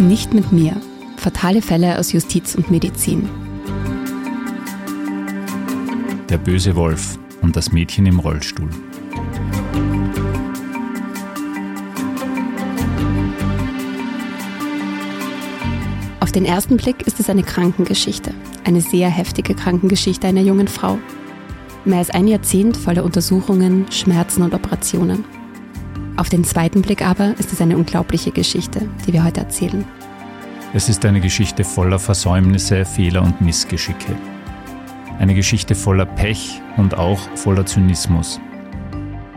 Nicht mit mir. Fatale Fälle aus Justiz und Medizin. Der böse Wolf und das Mädchen im Rollstuhl. Auf den ersten Blick ist es eine Krankengeschichte. Eine sehr heftige Krankengeschichte einer jungen Frau. Mehr als ein Jahrzehnt voller Untersuchungen, Schmerzen und Operationen. Auf den zweiten Blick aber ist es eine unglaubliche Geschichte, die wir heute erzählen. Es ist eine Geschichte voller Versäumnisse, Fehler und Missgeschicke. Eine Geschichte voller Pech und auch voller Zynismus.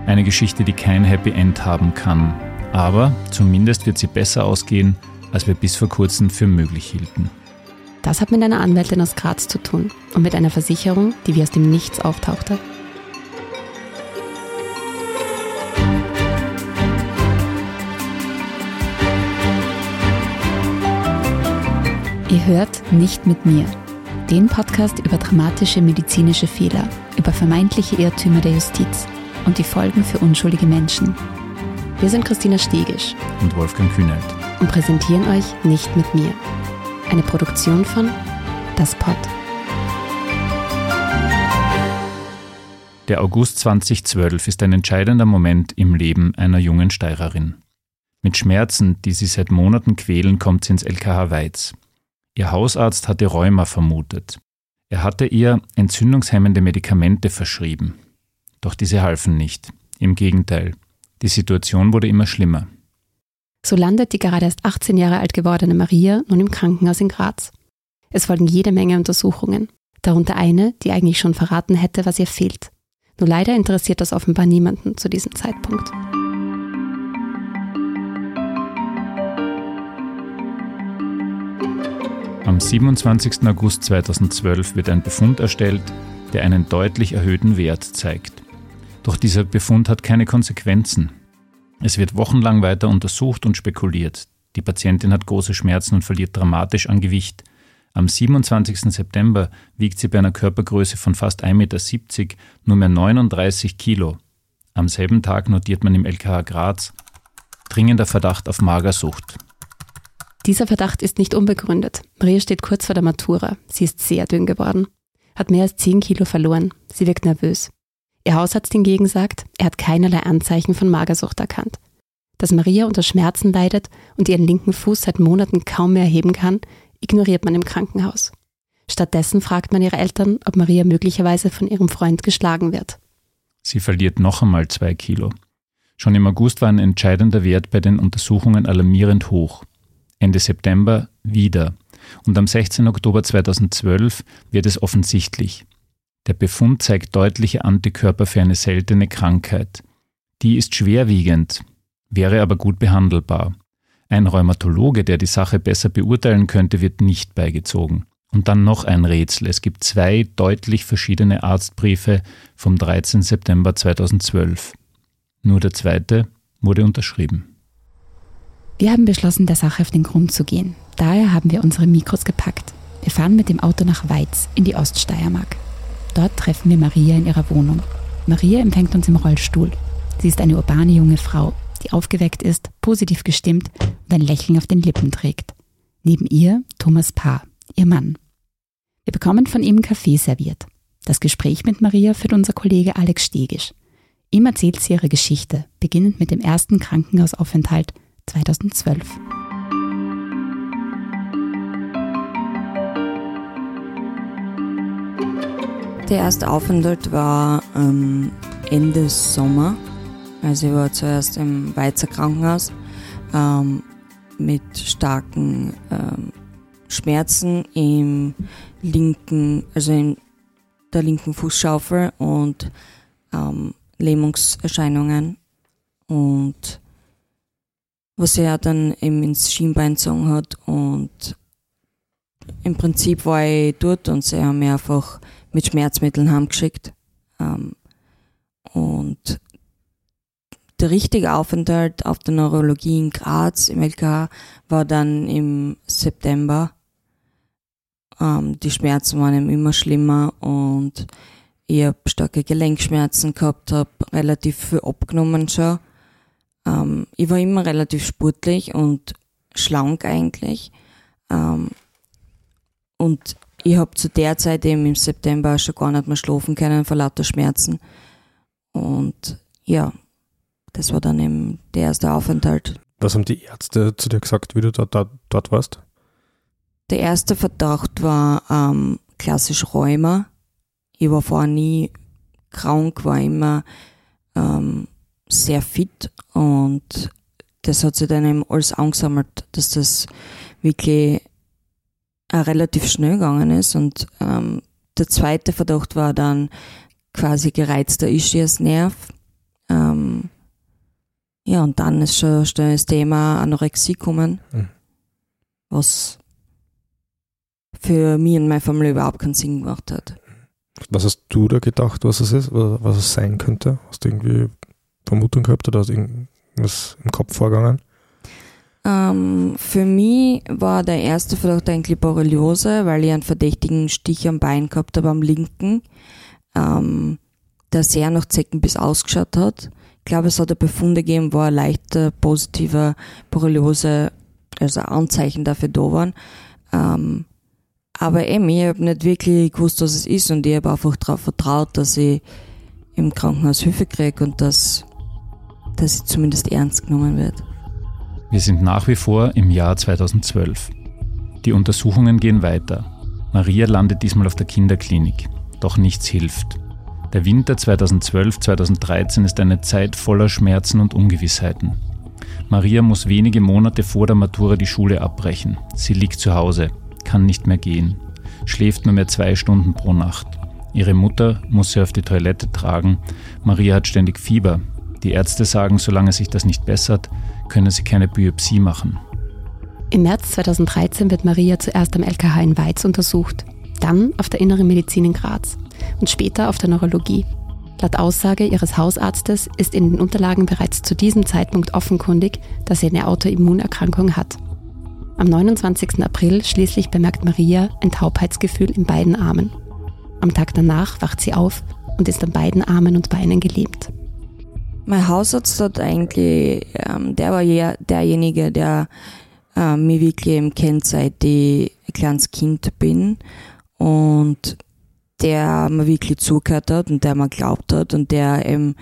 Eine Geschichte, die kein Happy End haben kann. Aber zumindest wird sie besser ausgehen, als wir bis vor kurzem für möglich hielten. Das hat mit einer Anwältin aus Graz zu tun und mit einer Versicherung, die wie aus dem Nichts auftauchte. Ihr hört Nicht mit mir, den Podcast über dramatische medizinische Fehler, über vermeintliche Irrtümer der Justiz und die Folgen für unschuldige Menschen. Wir sind Christina Stegisch und Wolfgang Kühnelt und präsentieren euch Nicht mit mir. Eine Produktion von Das Pod. Der August 2012 ist ein entscheidender Moment im Leben einer jungen Steirerin. Mit Schmerzen, die sie seit Monaten quälen, kommt sie ins LKH Weiz. Ihr Hausarzt hatte Rheuma vermutet. Er hatte ihr entzündungshemmende Medikamente verschrieben. Doch diese halfen nicht. Im Gegenteil, die Situation wurde immer schlimmer. So landet die gerade erst 18 Jahre alt gewordene Maria nun im Krankenhaus in Graz. Es folgen jede Menge Untersuchungen, darunter eine, die eigentlich schon verraten hätte, was ihr fehlt. Nur leider interessiert das offenbar niemanden zu diesem Zeitpunkt. Am 27. August 2012 wird ein Befund erstellt, der einen deutlich erhöhten Wert zeigt. Doch dieser Befund hat keine Konsequenzen. Es wird wochenlang weiter untersucht und spekuliert. Die Patientin hat große Schmerzen und verliert dramatisch an Gewicht. Am 27. September wiegt sie bei einer Körpergröße von fast 1,70 Meter nur mehr 39 Kilo. Am selben Tag notiert man im LKH Graz dringender Verdacht auf Magersucht. Dieser Verdacht ist nicht unbegründet. Maria steht kurz vor der Matura. Sie ist sehr dünn geworden, hat mehr als 10 Kilo verloren. Sie wirkt nervös. Ihr Hausarzt hingegen sagt, er hat keinerlei Anzeichen von Magersucht erkannt. Dass Maria unter Schmerzen leidet und ihren linken Fuß seit Monaten kaum mehr heben kann, ignoriert man im Krankenhaus. Stattdessen fragt man ihre Eltern, ob Maria möglicherweise von ihrem Freund geschlagen wird. Sie verliert noch einmal zwei Kilo. Schon im August war ein entscheidender Wert bei den Untersuchungen alarmierend hoch. Ende September wieder. Und am 16. Oktober 2012 wird es offensichtlich. Der Befund zeigt deutliche Antikörper für eine seltene Krankheit. Die ist schwerwiegend, wäre aber gut behandelbar. Ein Rheumatologe, der die Sache besser beurteilen könnte, wird nicht beigezogen. Und dann noch ein Rätsel. Es gibt zwei deutlich verschiedene Arztbriefe vom 13. September 2012. Nur der zweite wurde unterschrieben. Wir haben beschlossen, der Sache auf den Grund zu gehen. Daher haben wir unsere Mikros gepackt. Wir fahren mit dem Auto nach Weiz in die Oststeiermark. Dort treffen wir Maria in ihrer Wohnung. Maria empfängt uns im Rollstuhl. Sie ist eine urbane junge Frau, die aufgeweckt ist, positiv gestimmt und ein Lächeln auf den Lippen trägt. Neben ihr Thomas Paar, ihr Mann. Wir bekommen von ihm Kaffee serviert. Das Gespräch mit Maria führt unser Kollege Alex Stegisch. Ihm erzählt sie ihre Geschichte, beginnend mit dem ersten Krankenhausaufenthalt 2012. Der erste Aufenthalt war ähm, Ende Sommer. Also ich war zuerst im Weizer Krankenhaus ähm, mit starken ähm, Schmerzen im linken, also in der linken Fußschaufel und ähm, Lähmungserscheinungen und was er dann eben ins Schienbein gezogen hat und im Prinzip war ich dort und sie haben mich einfach mit Schmerzmitteln heimgeschickt. Ähm, und der richtige Aufenthalt auf der Neurologie in Graz im LK war dann im September. Ähm, die Schmerzen waren immer schlimmer und ich habe starke Gelenkschmerzen gehabt, habe relativ viel abgenommen schon. Ähm, ich war immer relativ sportlich und schlank eigentlich. Ähm, und ich habe zu der Zeit eben im September schon gar nicht mehr schlafen können vor lauter Schmerzen. Und ja, das war dann eben der erste Aufenthalt. Was haben die Ärzte zu dir gesagt, wie du dort, dort, dort warst? Der erste Verdacht war ähm, klassisch Rheuma. Ich war vorher nie krank, war immer ähm, sehr fit und das hat sich dann eben alles angesammelt, dass das wirklich auch relativ schnell gegangen ist. Und ähm, der zweite Verdacht war dann quasi gereizter Ischiasnerv. Ähm, ja, und dann ist schon, schon das Thema Anorexie gekommen, mhm. was für mich und meine Familie überhaupt keinen Sinn gemacht hat. Was hast du da gedacht, was es ist, was es sein könnte? Hast du irgendwie Vermutung gehabt oder hast irgendwas im Kopf vorgegangen? Ähm, für mich war der erste Verdacht eigentlich Borreliose, weil ich einen verdächtigen Stich am Bein gehabt habe, am linken, ähm, der sehr nach Zeckenbiss ausgeschaut hat. Ich glaube, es hat eine Befunde gegeben, wo ein leichter positiver Borreliose, also Anzeichen dafür da waren. Ähm, aber eben, ich habe nicht wirklich gewusst, was es ist und ich habe einfach darauf vertraut, dass ich im Krankenhaus Hilfe kriege und dass, dass ich zumindest ernst genommen wird. Wir sind nach wie vor im Jahr 2012. Die Untersuchungen gehen weiter. Maria landet diesmal auf der Kinderklinik. Doch nichts hilft. Der Winter 2012-2013 ist eine Zeit voller Schmerzen und Ungewissheiten. Maria muss wenige Monate vor der Matura die Schule abbrechen. Sie liegt zu Hause, kann nicht mehr gehen, schläft nur mehr zwei Stunden pro Nacht. Ihre Mutter muss sie auf die Toilette tragen. Maria hat ständig Fieber. Die Ärzte sagen, solange sich das nicht bessert, könne sie keine Biopsie machen. Im März 2013 wird Maria zuerst am LKH in Weiz untersucht, dann auf der Inneren Medizin in Graz und später auf der Neurologie. Laut Aussage ihres Hausarztes ist in den Unterlagen bereits zu diesem Zeitpunkt offenkundig, dass sie eine Autoimmunerkrankung hat. Am 29. April schließlich bemerkt Maria ein Taubheitsgefühl in beiden Armen. Am Tag danach wacht sie auf und ist an beiden Armen und Beinen gelähmt. Mein Hausarzt hat eigentlich, ähm, der war ja derjenige, der äh, mich wirklich eben kennt, seit ich ein kleines Kind bin und der mir wirklich zugehört hat und der mir glaubt hat und der eben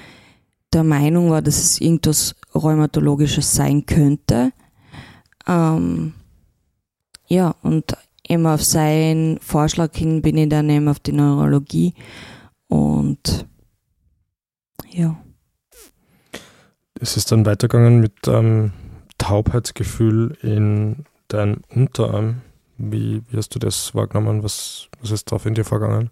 der Meinung war, dass es irgendwas Rheumatologisches sein könnte. Ähm, ja, und eben auf seinen Vorschlag hin bin ich dann eben auf die Neurologie und ja es ist dann weitergegangen mit ähm, Taubheitsgefühl in deinem Unterarm. Wie, wie, hast du das wahrgenommen? Was, was ist drauf in dir vorgegangen?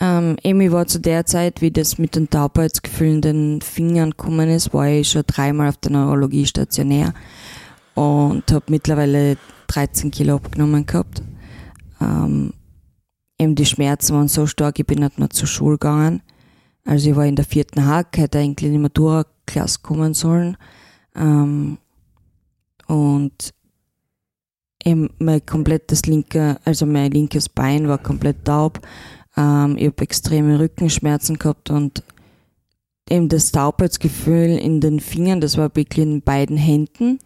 Ähm, Emi war zu der Zeit, wie das mit den Taubheitsgefühlen in den Fingern gekommen ist, war ich schon dreimal auf der Neurologie stationär und habe mittlerweile 13 Kilo abgenommen gehabt. Ähm, eben die Schmerzen waren so stark, ich bin nicht mehr zur Schule gegangen. Also ich war in der vierten Hack, hätte eigentlich die Matura-Klasse kommen sollen. Ähm, und eben mein komplettes linke, also mein linkes Bein war komplett taub. Ähm, ich habe extreme Rückenschmerzen gehabt und eben das Taubheitsgefühl in den Fingern, das war wirklich in beiden Händen,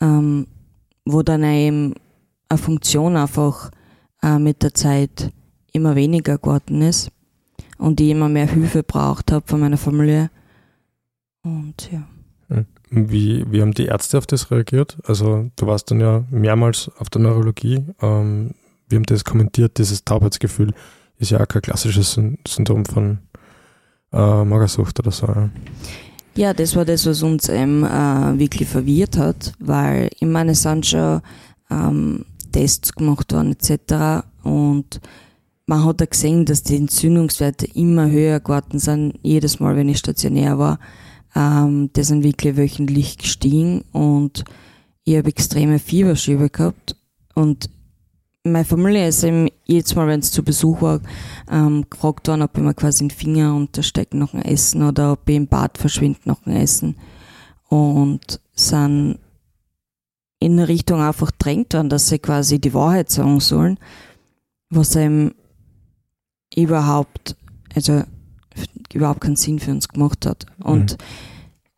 ähm, wo dann eben eine Funktion einfach äh, mit der Zeit immer weniger geworden ist und ich immer mehr Hilfe braucht habe von meiner Familie. Und ja. Wie, wie haben die Ärzte auf das reagiert? Also du warst dann ja mehrmals auf der Neurologie. Ähm, wie haben das kommentiert? Dieses Taubheitsgefühl ist ja auch kein klassisches Syndrom von äh, Magersucht oder so. Ja. ja, das war das, was uns ähm, äh, wirklich verwirrt hat, weil ich meine, es sind schon ähm, Tests gemacht worden etc. Und man hat ja gesehen, dass die Entzündungswerte immer höher geworden sind, jedes Mal, wenn ich stationär war. Ähm, die sind wirklich wöchentlich gestiegen und ich habe extreme Fieberschübe gehabt und meine Familie ist eben jedes Mal, wenn es zu Besuch war, ähm, gefragt worden, ob ich mir quasi den Finger unterstecke nach dem Essen oder ob ich im Bad verschwinde nach dem Essen. Und sind in eine Richtung einfach drängt worden, dass sie quasi die Wahrheit sagen sollen, was eben überhaupt, also überhaupt keinen Sinn für uns gemacht hat. Und mhm.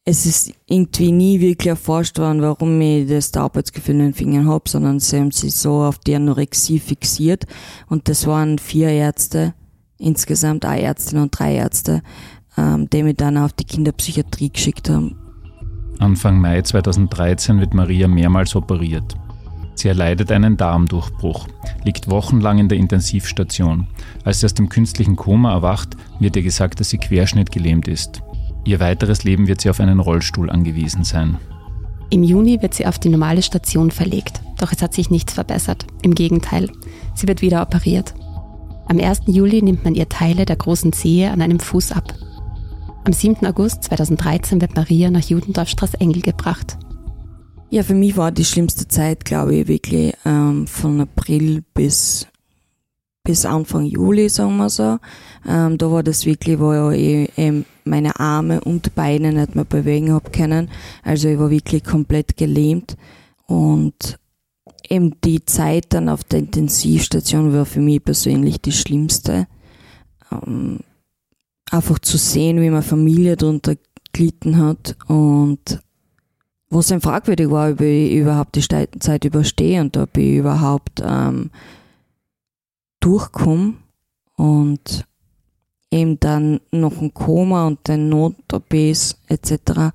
es ist irgendwie nie wirklich erforscht worden, warum ich das Taubheitsgefühl in den Fingern habe, sondern sie haben sich so auf die Anorexie fixiert. Und das waren vier Ärzte, insgesamt eine Ärztin und drei Ärzte, ähm, die mich dann auf die Kinderpsychiatrie geschickt haben. Anfang Mai 2013 wird Maria mehrmals operiert. Sie erleidet einen Darmdurchbruch, liegt wochenlang in der Intensivstation. Als sie aus dem künstlichen Koma erwacht, wird ihr gesagt, dass sie querschnittgelähmt ist. Ihr weiteres Leben wird sie auf einen Rollstuhl angewiesen sein. Im Juni wird sie auf die normale Station verlegt, doch es hat sich nichts verbessert. Im Gegenteil, sie wird wieder operiert. Am 1. Juli nimmt man ihr Teile der großen Zehe an einem Fuß ab. Am 7. August 2013 wird Maria nach Judendorfstraß Engel gebracht. Ja, für mich war die schlimmste Zeit, glaube ich, wirklich ähm, von April bis, bis Anfang Juli, sagen wir so. Ähm, da war das wirklich, wo ich eben meine Arme und Beine nicht mehr bewegen habe können. Also ich war wirklich komplett gelähmt. Und eben die Zeit dann auf der Intensivstation war für mich persönlich die schlimmste. Ähm, einfach zu sehen, wie meine Familie darunter gelitten hat und wo es dann fragwürdig war, ob ich überhaupt die Zeit überstehe und ob ich überhaupt ähm, durchkomme und eben dann noch ein Koma und den Not-OPs etc.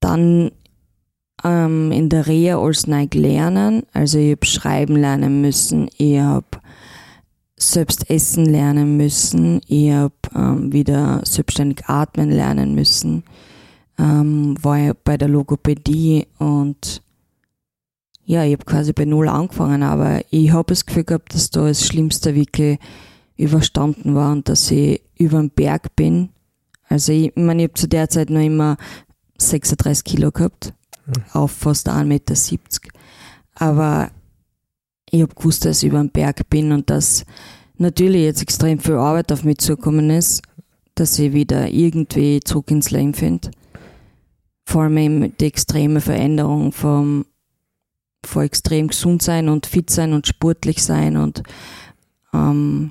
Dann ähm, in der Reha als neu lernen, also ich habe schreiben lernen müssen, ich habe selbst essen lernen müssen, ich habe ähm, wieder selbstständig atmen lernen müssen ähm, war ich bei der Logopädie und ja, ich habe quasi bei Null angefangen, aber ich habe das Gefühl gehabt, dass da das Schlimmste wirklich überstanden war und dass ich über den Berg bin. Also ich, ich meine, ich habe zu der Zeit noch immer 36 Kilo gehabt, mhm. auf fast 1,70 Meter. Aber ich habe gewusst, dass ich über den Berg bin und dass natürlich jetzt extrem viel Arbeit auf mich zugekommen ist, dass ich wieder irgendwie zurück ins Leben finde vor allem die extreme Veränderung vom, von extrem gesund sein und fit sein und sportlich sein und ähm,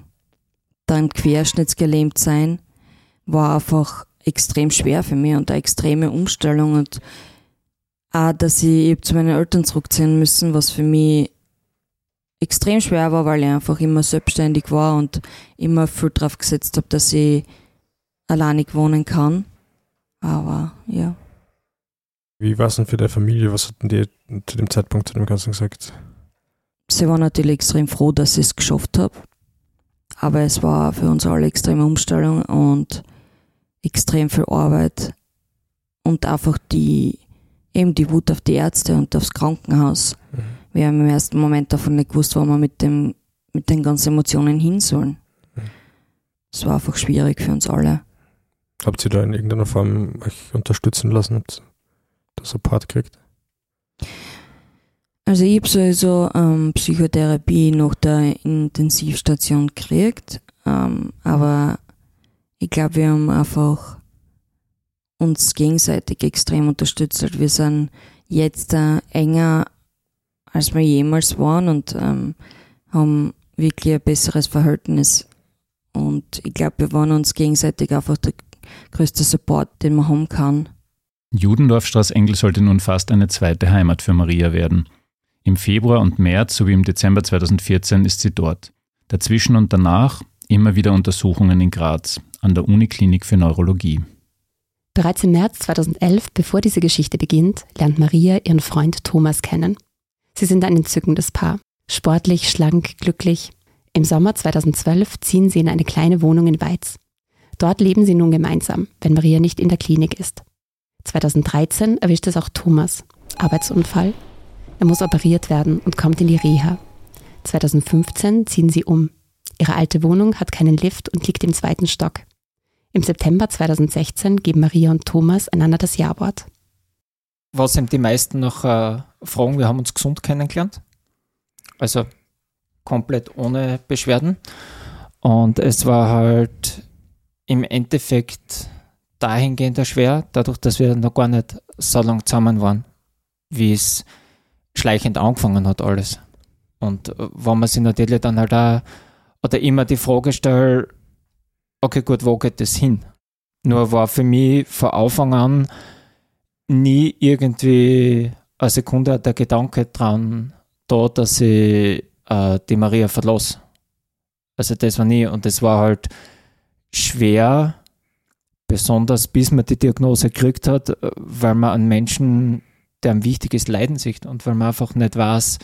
dann querschnittsgelähmt sein, war einfach extrem schwer für mich und eine extreme Umstellung und auch, dass ich, ich zu meinen Eltern zurückziehen müssen, was für mich extrem schwer war, weil ich einfach immer selbstständig war und immer viel drauf gesetzt habe, dass ich alleinig wohnen kann. Aber ja. Wie war es denn für deine Familie? Was hatten die zu dem Zeitpunkt zu dem Ganzen gesagt? Sie war natürlich extrem froh, dass ich es geschafft habe. Aber es war für uns alle extreme Umstellung und extrem viel Arbeit und einfach die, eben die Wut auf die Ärzte und aufs Krankenhaus. Mhm. Wir haben im ersten Moment davon nicht gewusst, wo wir mit dem, mit den ganzen Emotionen hin sollen. Mhm. Es mhm. war einfach schwierig für uns alle. Habt ihr da in irgendeiner Form euch unterstützen lassen? Support kriegt? Also ich habe sowieso ähm, Psychotherapie nach der Intensivstation gekriegt, ähm, aber ich glaube, wir haben einfach uns gegenseitig extrem unterstützt. Wir sind jetzt äh, enger, als wir jemals waren und ähm, haben wirklich ein besseres Verhältnis. Und ich glaube, wir waren uns gegenseitig einfach der größte Support, den man haben kann. Judendorfstraß-Engel sollte nun fast eine zweite Heimat für Maria werden. Im Februar und März sowie im Dezember 2014 ist sie dort. Dazwischen und danach immer wieder Untersuchungen in Graz an der Uniklinik für Neurologie. Bereits im März 2011, bevor diese Geschichte beginnt, lernt Maria ihren Freund Thomas kennen. Sie sind ein entzückendes Paar. Sportlich, schlank, glücklich. Im Sommer 2012 ziehen sie in eine kleine Wohnung in Weiz. Dort leben sie nun gemeinsam, wenn Maria nicht in der Klinik ist. 2013 erwischt es auch Thomas. Arbeitsunfall. Er muss operiert werden und kommt in die Reha. 2015 ziehen sie um. Ihre alte Wohnung hat keinen Lift und liegt im zweiten Stock. Im September 2016 geben Maria und Thomas einander das Ja-Wort. Was eben die meisten noch äh, fragen, wir haben uns gesund kennengelernt. Also komplett ohne Beschwerden. Und es war halt im Endeffekt dahingehend schwer, dadurch, dass wir noch gar nicht so lange zusammen waren, wie es schleichend angefangen hat alles. Und äh, wenn man sich natürlich dann halt auch oder immer die Frage stellt, okay gut, wo geht das hin? Nur war für mich von Anfang an nie irgendwie eine Sekunde der Gedanke dran da, dass ich äh, die Maria verlasse. Also das war nie und das war halt schwer, besonders bis man die Diagnose gekriegt hat, äh, weil man einen Menschen, der einem wichtig ist, leiden sieht und weil man einfach nicht weiß,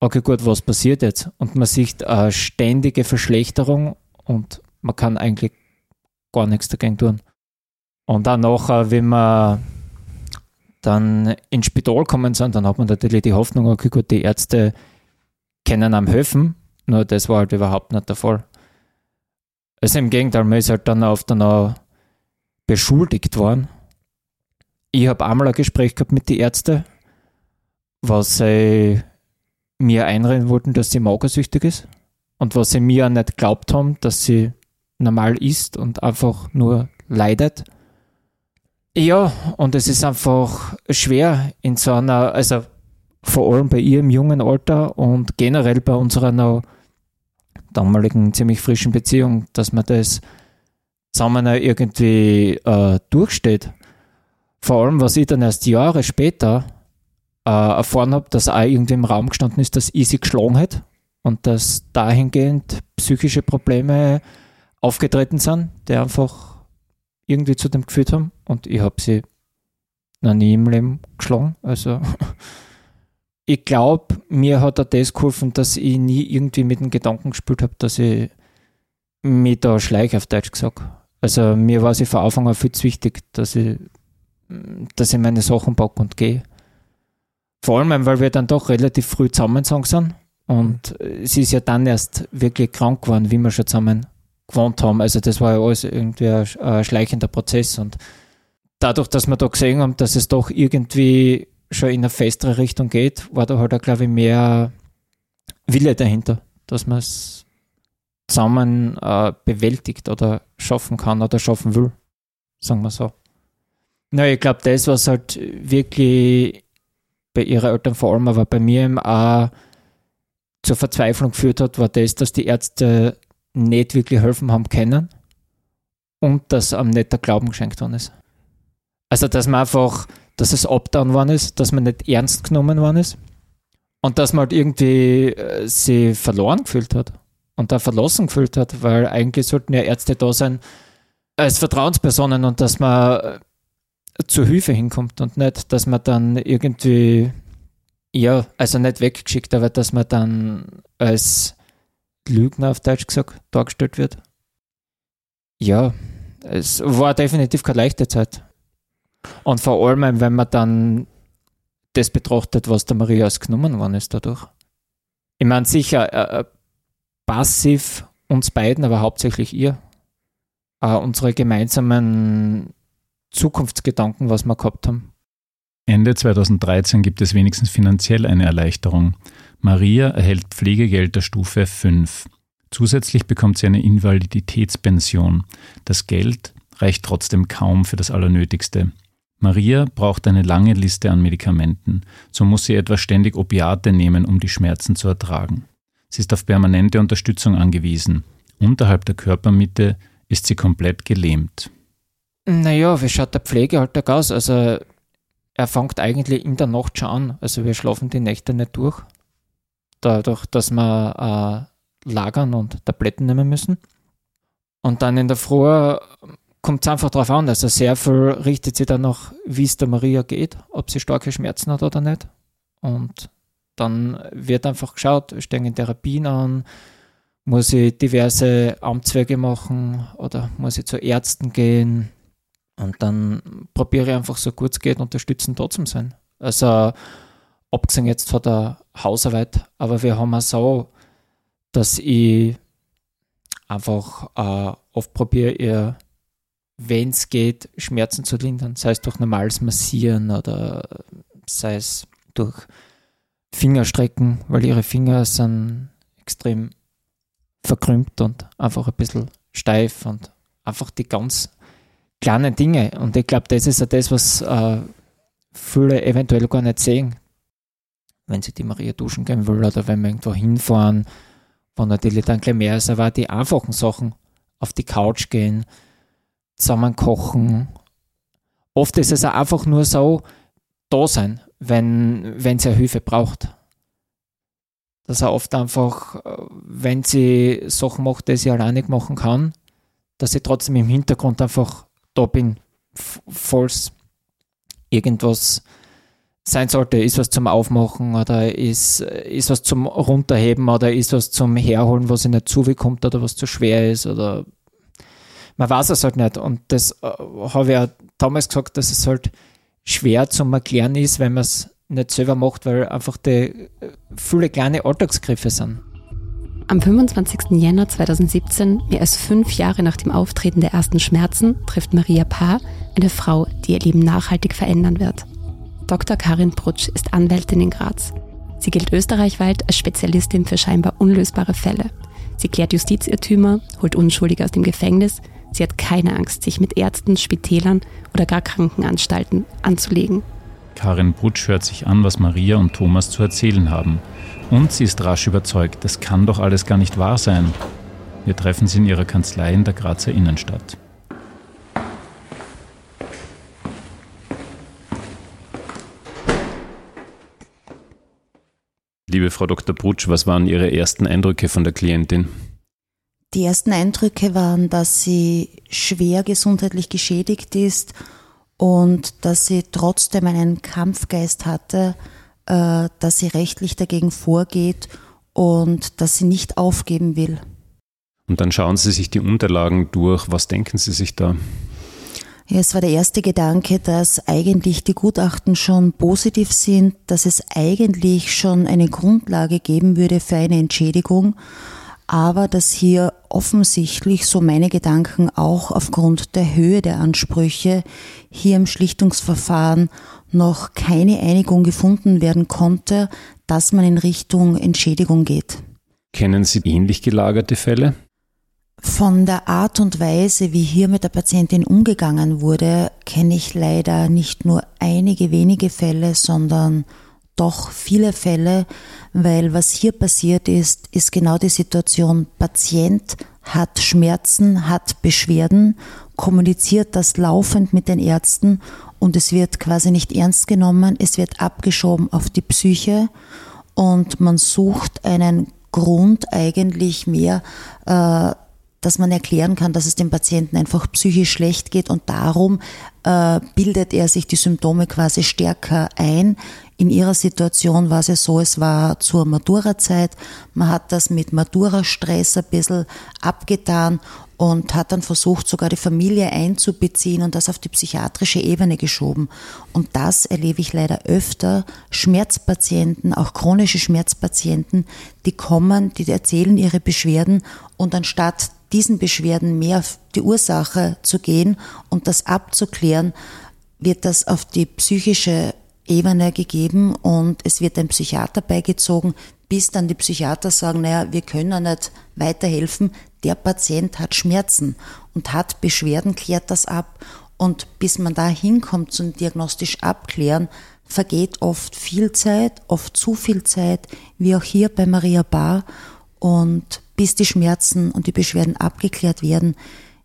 okay gut, was passiert jetzt? Und man sieht eine ständige Verschlechterung und man kann eigentlich gar nichts dagegen tun. Und dann nachher, wenn wir dann ins Spital kommen sind, dann hat man natürlich die Hoffnung, okay gut, die Ärzte können einem helfen, nur das war halt überhaupt nicht der Fall. Also im Gegenteil, man ist halt dann oft dann auch beschuldigt worden. Ich habe einmal ein Gespräch gehabt mit den Ärzten, was sie mir einreden wollten, dass sie magersüchtig ist und was sie mir auch nicht geglaubt haben, dass sie normal ist und einfach nur leidet. Ja, und es ist einfach schwer in so einer, also vor allem bei ihr im jungen Alter und generell bei unserer damaligen ziemlich frischen Beziehung, dass man das zusammen irgendwie äh, durchsteht. Vor allem, was ich dann erst Jahre später äh, erfahren habe, dass auch irgendwie im Raum gestanden ist, dass sie geschlagen hat und dass dahingehend psychische Probleme aufgetreten sind, die einfach irgendwie zu dem geführt haben. Und ich habe sie noch nie im Leben geschlagen. Also ich glaube, mir hat auch das geholfen, dass ich nie irgendwie mit dem Gedanken gespielt habe, dass ich mich da schleiche, auf Deutsch gesagt. Also mir war sie von Anfang an viel zu wichtig, dass ich, dass ich meine Sachen packe und gehe. Vor allem, weil wir dann doch relativ früh zusammengezogen sind. Und sie ist ja dann erst wirklich krank geworden, wie wir schon zusammen gewohnt haben. Also das war ja alles irgendwie ein, ein schleichender Prozess. Und dadurch, dass wir da gesehen haben, dass es doch irgendwie schon in eine festere Richtung geht, war da halt auch, glaube ich, mehr Wille dahinter, dass man es zusammen äh, bewältigt oder schaffen kann oder schaffen will, sagen wir so. Na, ich glaube, das, was halt wirklich bei ihren Eltern vor allem, aber bei mir eben auch zur Verzweiflung geführt hat, war das, dass die Ärzte nicht wirklich helfen haben können und dass am nicht der Glauben geschenkt worden ist. Also, dass man einfach dass es Obdown worden ist, dass man nicht ernst genommen worden ist und dass man halt irgendwie äh, sie verloren gefühlt hat und da verlassen gefühlt hat, weil eigentlich sollten ja Ärzte da sein als Vertrauenspersonen und dass man äh, zur Hilfe hinkommt und nicht, dass man dann irgendwie, ja, also nicht weggeschickt, aber dass man dann als Lügner auf Deutsch gesagt dargestellt wird. Ja, es war definitiv keine leichte Zeit. Und vor allem, wenn man dann das betrachtet, was der Marias genommen worden ist dadurch. Ich meine, sicher äh, äh, passiv uns beiden, aber hauptsächlich ihr. Äh, unsere gemeinsamen Zukunftsgedanken, was wir gehabt haben. Ende 2013 gibt es wenigstens finanziell eine Erleichterung. Maria erhält Pflegegeld der Stufe 5. Zusätzlich bekommt sie eine Invaliditätspension. Das Geld reicht trotzdem kaum für das Allernötigste. Maria braucht eine lange Liste an Medikamenten. So muss sie etwa ständig Opiate nehmen, um die Schmerzen zu ertragen. Sie ist auf permanente Unterstützung angewiesen. Unterhalb der Körpermitte ist sie komplett gelähmt. Naja, wie schaut der Pflegealltag aus? Also, er fängt eigentlich in der Nacht schon an. Also, wir schlafen die Nächte nicht durch. Dadurch, dass wir äh, lagern und Tabletten nehmen müssen. Und dann in der Früh kommt es einfach darauf an. Also sehr viel richtet sich dann noch, wie es der Maria geht, ob sie starke Schmerzen hat oder nicht. Und dann wird einfach geschaut, stehen Therapien an, muss ich diverse Amtswege machen oder muss ich zu Ärzten gehen. Und dann probiere ich einfach so gut es geht, unterstützend da zu sein. Also abgesehen jetzt von der Hausarbeit, aber wir haben auch so, dass ich einfach äh, oft probiere, wenn es geht, Schmerzen zu lindern, sei es durch normales Massieren oder sei es durch Fingerstrecken, weil ihre Finger sind extrem verkrümmt und einfach ein bisschen steif und einfach die ganz kleinen Dinge. Und ich glaube, das ist ja das, was äh, viele eventuell gar nicht sehen, wenn sie die Maria duschen gehen will oder wenn wir irgendwo hinfahren, wo natürlich dann gleich mehr ist, aber die einfachen Sachen auf die Couch gehen, zusammen kochen. Oft ist es auch einfach nur so, da sein, wenn, wenn sie Hilfe braucht. Dass er oft einfach, wenn sie Sachen macht, die sie alleine machen kann, dass ich trotzdem im Hintergrund einfach da bin, falls irgendwas sein sollte, ist was zum Aufmachen oder ist, ist was zum Runterheben oder ist was zum Herholen, was ihnen zu weh kommt oder was zu schwer ist oder man weiß es halt nicht. Und das äh, habe ich ja damals gesagt, dass es halt schwer zum Erklären ist, wenn man es nicht selber macht, weil einfach die äh, viele kleine Alltagsgriffe sind. Am 25. Jänner 2017, mehr als fünf Jahre nach dem Auftreten der ersten Schmerzen, trifft Maria Paar eine Frau, die ihr Leben nachhaltig verändern wird. Dr. Karin Brutsch ist Anwältin in Graz. Sie gilt österreichweit als Spezialistin für scheinbar unlösbare Fälle. Sie klärt Justizirrtümer, holt Unschuldige aus dem Gefängnis. Sie hat keine Angst, sich mit Ärzten, Spitälern oder gar Krankenanstalten anzulegen. Karin Brutsch hört sich an, was Maria und Thomas zu erzählen haben. Und sie ist rasch überzeugt, das kann doch alles gar nicht wahr sein. Wir treffen sie in ihrer Kanzlei in der Grazer Innenstadt. Liebe Frau Dr. Brutsch, was waren Ihre ersten Eindrücke von der Klientin? Die ersten Eindrücke waren, dass sie schwer gesundheitlich geschädigt ist und dass sie trotzdem einen Kampfgeist hatte, äh, dass sie rechtlich dagegen vorgeht und dass sie nicht aufgeben will. Und dann schauen Sie sich die Unterlagen durch. Was denken Sie sich da? Ja, es war der erste Gedanke, dass eigentlich die Gutachten schon positiv sind, dass es eigentlich schon eine Grundlage geben würde für eine Entschädigung, aber dass hier offensichtlich, so meine Gedanken auch aufgrund der Höhe der Ansprüche, hier im Schlichtungsverfahren noch keine Einigung gefunden werden konnte, dass man in Richtung Entschädigung geht. Kennen Sie ähnlich gelagerte Fälle? Von der Art und Weise, wie hier mit der Patientin umgegangen wurde, kenne ich leider nicht nur einige wenige Fälle, sondern doch viele Fälle, weil was hier passiert ist, ist genau die Situation, Patient hat Schmerzen, hat Beschwerden, kommuniziert das laufend mit den Ärzten und es wird quasi nicht ernst genommen, es wird abgeschoben auf die Psyche und man sucht einen Grund eigentlich mehr, äh, dass man erklären kann, dass es dem Patienten einfach psychisch schlecht geht und darum äh, bildet er sich die Symptome quasi stärker ein. In ihrer Situation war es ja so, es war zur Matura-Zeit, man hat das mit Matura-Stress ein bisschen abgetan und hat dann versucht, sogar die Familie einzubeziehen und das auf die psychiatrische Ebene geschoben. Und das erlebe ich leider öfter. Schmerzpatienten, auch chronische Schmerzpatienten, die kommen, die erzählen ihre Beschwerden und anstatt diesen Beschwerden mehr auf die Ursache zu gehen und das abzuklären, wird das auf die psychische Ebene gegeben und es wird ein Psychiater beigezogen, bis dann die Psychiater sagen, naja, wir können nicht weiterhelfen, der Patient hat Schmerzen und hat Beschwerden, klärt das ab. Und bis man da hinkommt zum diagnostisch abklären, vergeht oft viel Zeit, oft zu viel Zeit, wie auch hier bei Maria Bar und bis die Schmerzen und die Beschwerden abgeklärt werden,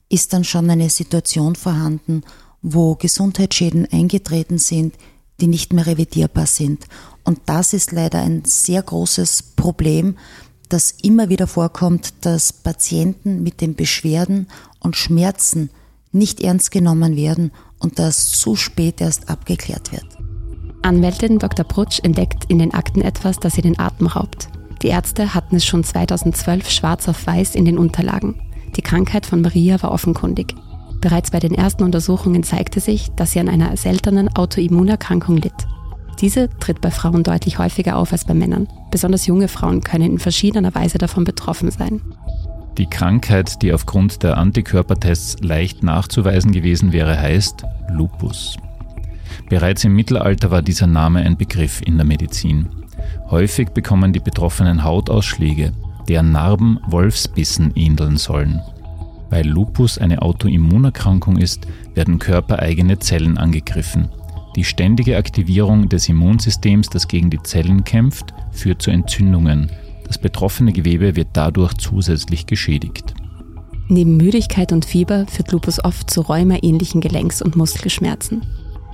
ist dann schon eine Situation vorhanden, wo Gesundheitsschäden eingetreten sind, die nicht mehr revidierbar sind. Und das ist leider ein sehr großes Problem, das immer wieder vorkommt, dass Patienten mit den Beschwerden und Schmerzen nicht ernst genommen werden und das zu spät erst abgeklärt wird. Anwältin Dr. Brutsch entdeckt in den Akten etwas, das ihr den Atem raubt. Die Ärzte hatten es schon 2012 schwarz auf weiß in den Unterlagen. Die Krankheit von Maria war offenkundig. Bereits bei den ersten Untersuchungen zeigte sich, dass sie an einer seltenen Autoimmunerkrankung litt. Diese tritt bei Frauen deutlich häufiger auf als bei Männern. Besonders junge Frauen können in verschiedener Weise davon betroffen sein. Die Krankheit, die aufgrund der Antikörpertests leicht nachzuweisen gewesen wäre, heißt Lupus. Bereits im Mittelalter war dieser Name ein Begriff in der Medizin. Häufig bekommen die Betroffenen Hautausschläge, deren Narben Wolfsbissen ähneln sollen. Weil Lupus eine Autoimmunerkrankung ist, werden körpereigene Zellen angegriffen. Die ständige Aktivierung des Immunsystems, das gegen die Zellen kämpft, führt zu Entzündungen. Das betroffene Gewebe wird dadurch zusätzlich geschädigt. Neben Müdigkeit und Fieber führt Lupus oft zu rheumaähnlichen Gelenks- und Muskelschmerzen.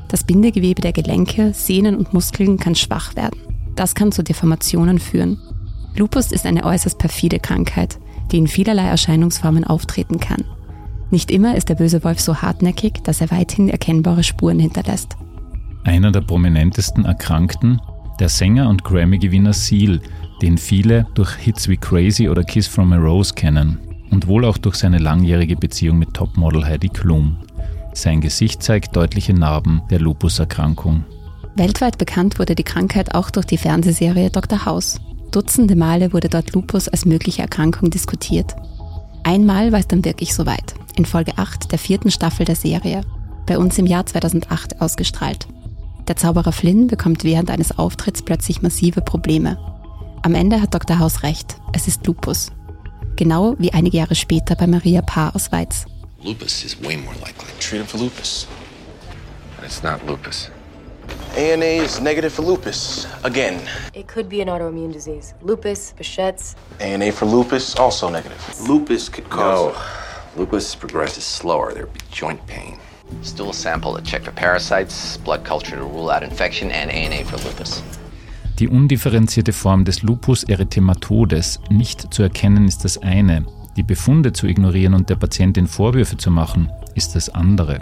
Das Bindegewebe der Gelenke, Sehnen und Muskeln kann schwach werden. Das kann zu Deformationen führen. Lupus ist eine äußerst perfide Krankheit, die in vielerlei Erscheinungsformen auftreten kann. Nicht immer ist der böse Wolf so hartnäckig, dass er weithin erkennbare Spuren hinterlässt. Einer der prominentesten Erkrankten, der Sänger und Grammy-Gewinner Seal, den viele durch Hits wie Crazy oder Kiss from a Rose kennen und wohl auch durch seine langjährige Beziehung mit Topmodel Heidi Klum. Sein Gesicht zeigt deutliche Narben der Lupus-Erkrankung. Weltweit bekannt wurde die Krankheit auch durch die Fernsehserie Dr. House. Dutzende Male wurde dort Lupus als mögliche Erkrankung diskutiert. Einmal war es dann wirklich soweit, in Folge 8 der vierten Staffel der Serie, bei uns im Jahr 2008 ausgestrahlt. Der Zauberer Flynn bekommt während eines Auftritts plötzlich massive Probleme. Am Ende hat Dr. House recht, es ist Lupus. Genau wie einige Jahre später bei Maria Paar aus Weiz. Lupus is way more likely. Treat him for lupus. But it's not lupus. ANA is negative for lupus. Again. It could be an autoimmune disease. Lupus, Behçet's. ANA for lupus, also negative. Lupus could cause. No. Lupus progresses slower. There'd be joint pain. Stool sample to check for parasites, blood culture to rule out infection, and ANA for lupus. Die undifferenzierte Form des Lupus erythematodes nicht zu erkennen ist das eine, die Befunde zu ignorieren und der Patientin Vorwürfe zu machen ist das andere.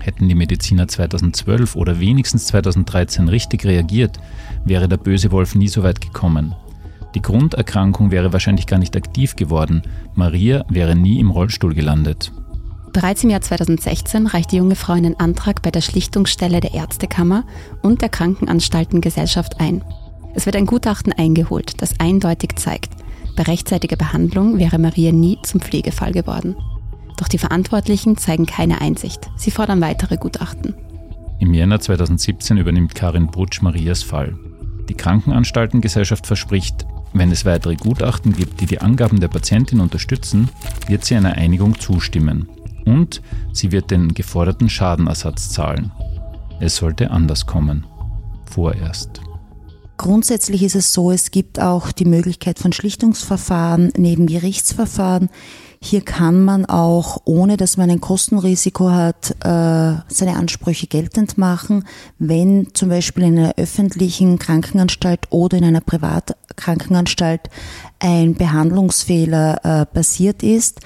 Hätten die Mediziner 2012 oder wenigstens 2013 richtig reagiert, wäre der böse Wolf nie so weit gekommen. Die Grunderkrankung wäre wahrscheinlich gar nicht aktiv geworden. Maria wäre nie im Rollstuhl gelandet. Bereits im Jahr 2016 reicht die junge Frau einen Antrag bei der Schlichtungsstelle der Ärztekammer und der Krankenanstaltengesellschaft ein. Es wird ein Gutachten eingeholt, das eindeutig zeigt, bei rechtzeitiger Behandlung wäre Maria nie zum Pflegefall geworden. Doch die Verantwortlichen zeigen keine Einsicht. Sie fordern weitere Gutachten. Im Jänner 2017 übernimmt Karin Brutsch Marias Fall. Die Krankenanstaltengesellschaft verspricht, wenn es weitere Gutachten gibt, die die Angaben der Patientin unterstützen, wird sie einer Einigung zustimmen. Und sie wird den geforderten Schadenersatz zahlen. Es sollte anders kommen. Vorerst. Grundsätzlich ist es so, es gibt auch die Möglichkeit von Schlichtungsverfahren neben Gerichtsverfahren. Hier kann man auch, ohne dass man ein Kostenrisiko hat, äh, seine Ansprüche geltend machen, wenn zum Beispiel in einer öffentlichen Krankenanstalt oder in einer Privatkrankenanstalt ein Behandlungsfehler äh, passiert ist.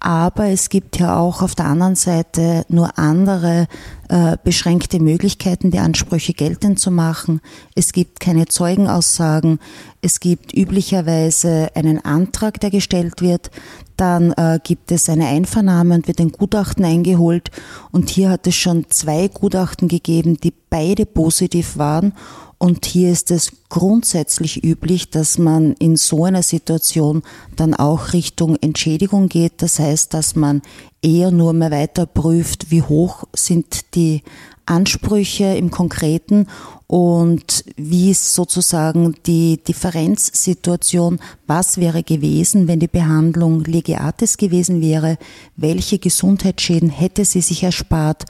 Aber es gibt ja auch auf der anderen Seite nur andere äh, beschränkte Möglichkeiten, die Ansprüche geltend zu machen. Es gibt keine Zeugenaussagen. Es gibt üblicherweise einen Antrag, der gestellt wird. Dann äh, gibt es eine Einvernahme und wird ein Gutachten eingeholt. Und hier hat es schon zwei Gutachten gegeben, die beide positiv waren. Und hier ist es grundsätzlich üblich, dass man in so einer Situation dann auch Richtung Entschädigung geht. Das heißt, dass man eher nur mehr weiter prüft, wie hoch sind die Ansprüche im Konkreten und wie ist sozusagen die Differenzsituation, was wäre gewesen, wenn die Behandlung legiatis gewesen wäre, welche Gesundheitsschäden hätte sie sich erspart.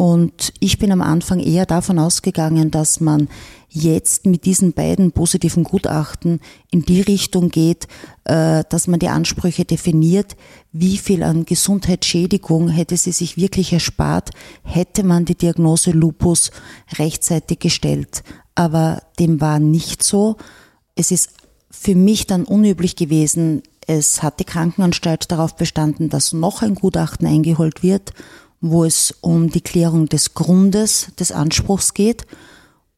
Und ich bin am Anfang eher davon ausgegangen, dass man jetzt mit diesen beiden positiven Gutachten in die Richtung geht, äh, dass man die Ansprüche definiert, wie viel an Gesundheitsschädigung hätte sie sich wirklich erspart, hätte man die Diagnose Lupus rechtzeitig gestellt. Aber dem war nicht so. Es ist für mich dann unüblich gewesen, es hat die Krankenanstalt darauf bestanden, dass noch ein Gutachten eingeholt wird, wo es um die Klärung des Grundes des Anspruchs geht.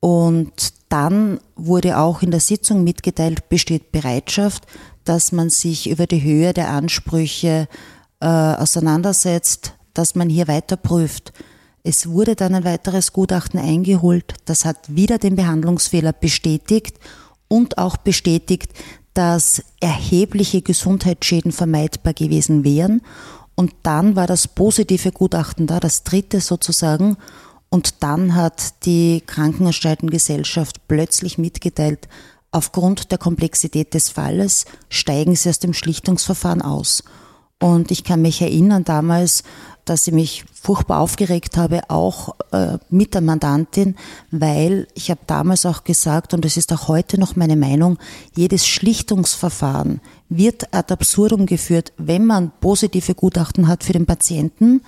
Und dann wurde auch in der Sitzung mitgeteilt, besteht Bereitschaft, dass man sich über die Höhe der Ansprüche äh, auseinandersetzt, dass man hier weiter prüft. Es wurde dann ein weiteres Gutachten eingeholt, das hat wieder den Behandlungsfehler bestätigt und auch bestätigt, dass erhebliche Gesundheitsschäden vermeidbar gewesen wären. Und dann war das positive Gutachten da, das dritte sozusagen, und dann hat die Krankenanstaltengesellschaft plötzlich mitgeteilt, aufgrund der Komplexität des Falles steigen sie aus dem Schlichtungsverfahren aus. Und ich kann mich erinnern damals, dass ich mich furchtbar aufgeregt habe, auch äh, mit der Mandantin, weil ich habe damals auch gesagt, und das ist auch heute noch meine Meinung, jedes Schlichtungsverfahren wird ad absurdum geführt, wenn man positive Gutachten hat für den Patienten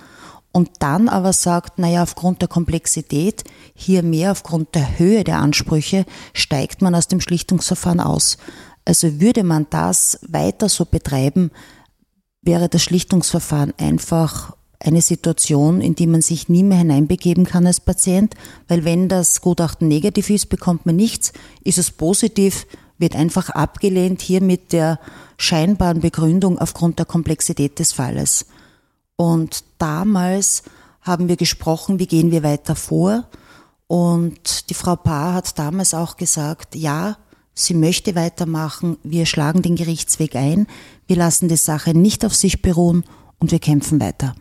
und dann aber sagt, naja, aufgrund der Komplexität, hier mehr aufgrund der Höhe der Ansprüche, steigt man aus dem Schlichtungsverfahren aus. Also würde man das weiter so betreiben, wäre das Schlichtungsverfahren einfach eine Situation, in die man sich nie mehr hineinbegeben kann als Patient, weil wenn das Gutachten negativ ist, bekommt man nichts, ist es positiv, wird einfach abgelehnt hier mit der scheinbaren Begründung aufgrund der Komplexität des Falles. Und damals haben wir gesprochen, wie gehen wir weiter vor. Und die Frau Paar hat damals auch gesagt, ja, sie möchte weitermachen, wir schlagen den Gerichtsweg ein, wir lassen die Sache nicht auf sich beruhen und wir kämpfen weiter.